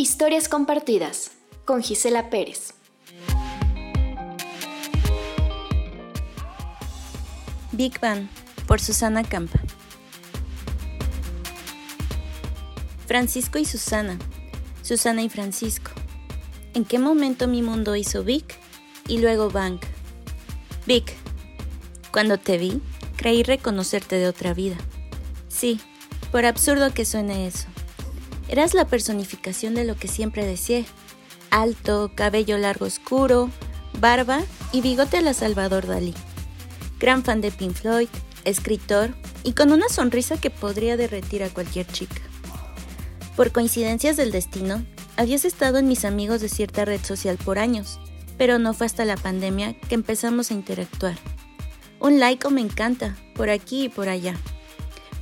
Historias compartidas con Gisela Pérez. Big Bang por Susana Campa. Francisco y Susana. Susana y Francisco. ¿En qué momento mi mundo hizo Big y luego Bang? Big. Cuando te vi, creí reconocerte de otra vida. Sí, por absurdo que suene eso. Eras la personificación de lo que siempre deseé. Alto, cabello largo oscuro, barba y bigote a la Salvador Dalí. Gran fan de Pink Floyd, escritor y con una sonrisa que podría derretir a cualquier chica. Por coincidencias del destino, habías estado en mis amigos de cierta red social por años, pero no fue hasta la pandemia que empezamos a interactuar. Un like o me encanta, por aquí y por allá.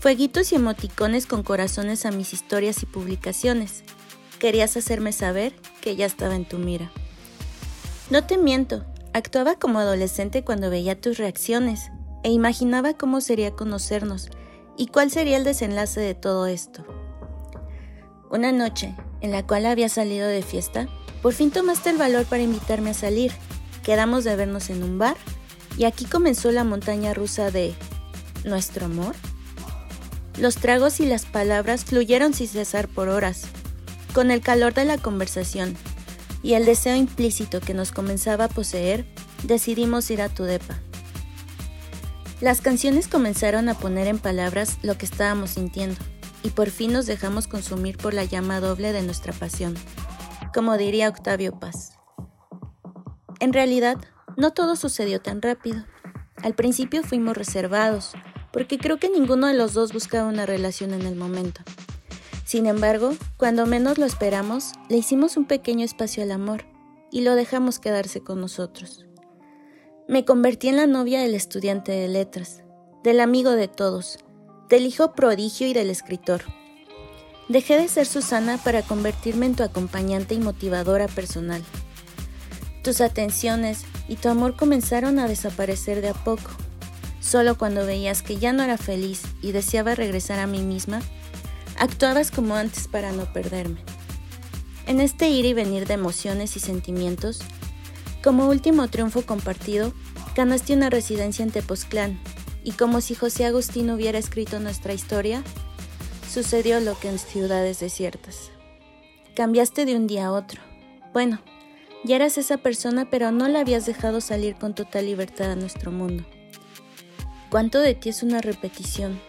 Fueguitos y emoticones con corazones a mis historias y publicaciones. Querías hacerme saber que ya estaba en tu mira. No te miento, actuaba como adolescente cuando veía tus reacciones e imaginaba cómo sería conocernos y cuál sería el desenlace de todo esto. Una noche, en la cual había salido de fiesta, por fin tomaste el valor para invitarme a salir. Quedamos de vernos en un bar y aquí comenzó la montaña rusa de nuestro amor. Los tragos y las palabras fluyeron sin cesar por horas, con el calor de la conversación y el deseo implícito que nos comenzaba a poseer, decidimos ir a tu depa. Las canciones comenzaron a poner en palabras lo que estábamos sintiendo, y por fin nos dejamos consumir por la llama doble de nuestra pasión, como diría Octavio Paz. En realidad, no todo sucedió tan rápido. Al principio fuimos reservados, porque creo que ninguno de los dos buscaba una relación en el momento. Sin embargo, cuando menos lo esperamos, le hicimos un pequeño espacio al amor y lo dejamos quedarse con nosotros. Me convertí en la novia del estudiante de letras, del amigo de todos, del hijo prodigio y del escritor. Dejé de ser Susana para convertirme en tu acompañante y motivadora personal. Tus atenciones y tu amor comenzaron a desaparecer de a poco Solo cuando veías que ya no era feliz y deseaba regresar a mí misma, actuabas como antes para no perderme. En este ir y venir de emociones y sentimientos, como último triunfo compartido, ganaste una residencia en Tepoztlán y como si José Agustín hubiera escrito nuestra historia, sucedió lo que en ciudades desiertas. Cambiaste de un día a otro. Bueno, ya eras esa persona, pero no la habías dejado salir con total libertad a nuestro mundo. ¿Cuánto de ti es una repetición?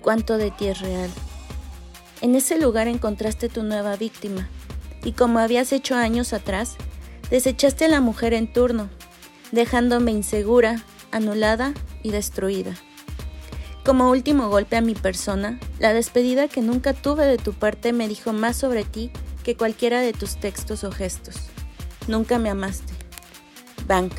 ¿Cuánto de ti es real? En ese lugar encontraste tu nueva víctima, y como habías hecho años atrás, desechaste a la mujer en turno, dejándome insegura, anulada y destruida. Como último golpe a mi persona, la despedida que nunca tuve de tu parte me dijo más sobre ti que cualquiera de tus textos o gestos. Nunca me amaste. Bank.